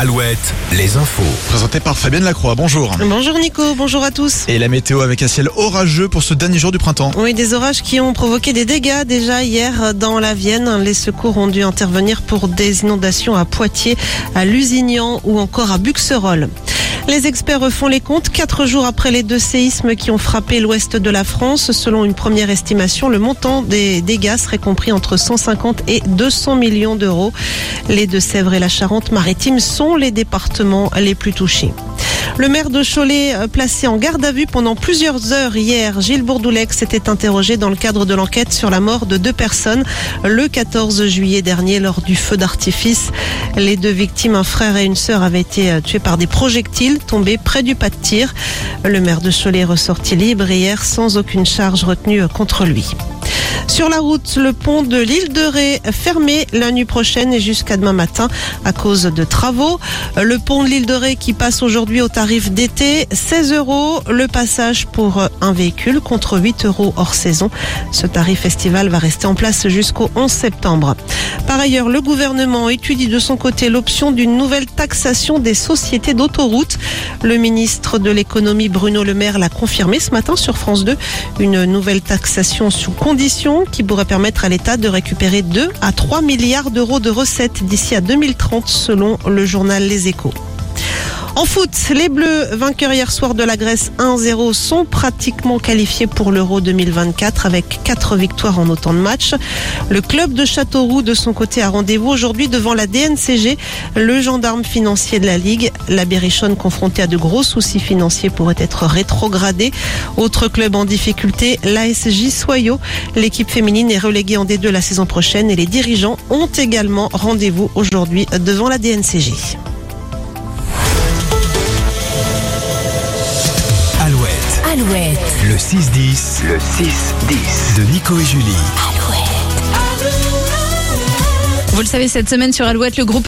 Alouette, les infos. Présenté par Fabienne Lacroix, bonjour. Bonjour Nico, bonjour à tous. Et la météo avec un ciel orageux pour ce dernier jour du printemps. Oui, des orages qui ont provoqué des dégâts déjà hier dans la Vienne. Les secours ont dû intervenir pour des inondations à Poitiers, à Lusignan ou encore à Buxerolles. Les experts refont les comptes quatre jours après les deux séismes qui ont frappé l'ouest de la France. Selon une première estimation, le montant des dégâts serait compris entre 150 et 200 millions d'euros. Les Deux-Sèvres et la Charente-Maritime sont les départements les plus touchés. Le maire de Cholet, euh, placé en garde à vue pendant plusieurs heures hier, Gilles Bourdoulex s'était interrogé dans le cadre de l'enquête sur la mort de deux personnes le 14 juillet dernier lors du feu d'artifice. Les deux victimes, un frère et une sœur, avaient été euh, tués par des projectiles tombés près du pas de tir. Le maire de Cholet ressorti libre hier sans aucune charge retenue euh, contre lui. Sur la route, le pont de l'île de Ré fermé la nuit prochaine et jusqu'à demain matin à cause de travaux. Le pont de l'île de Ré qui passe aujourd'hui au tarif d'été, 16 euros le passage pour un véhicule contre 8 euros hors saison. Ce tarif estival va rester en place jusqu'au 11 septembre. Par ailleurs, le gouvernement étudie de son côté l'option d'une nouvelle taxation des sociétés d'autoroutes. Le ministre de l'économie Bruno Le Maire l'a confirmé ce matin sur France 2. Une nouvelle taxation sous condition qui pourrait permettre à l'État de récupérer 2 à 3 milliards d'euros de recettes d'ici à 2030 selon le journal Les Échos. En foot, les Bleus, vainqueurs hier soir de la Grèce 1-0, sont pratiquement qualifiés pour l'Euro 2024 avec quatre victoires en autant de matchs. Le club de Châteauroux, de son côté, a rendez-vous aujourd'hui devant la DNCG, le gendarme financier de la Ligue. La Berrichonne, confrontée à de gros soucis financiers, pourrait être rétrogradée. Autre club en difficulté, l'ASJ Soyaux. L'équipe féminine est reléguée en D2 la saison prochaine et les dirigeants ont également rendez-vous aujourd'hui devant la DNCG. Alouette, Alouette, le 6-10, le 6-10 de Nico et Julie. Vous le savez, cette semaine sur Alouette, le groupe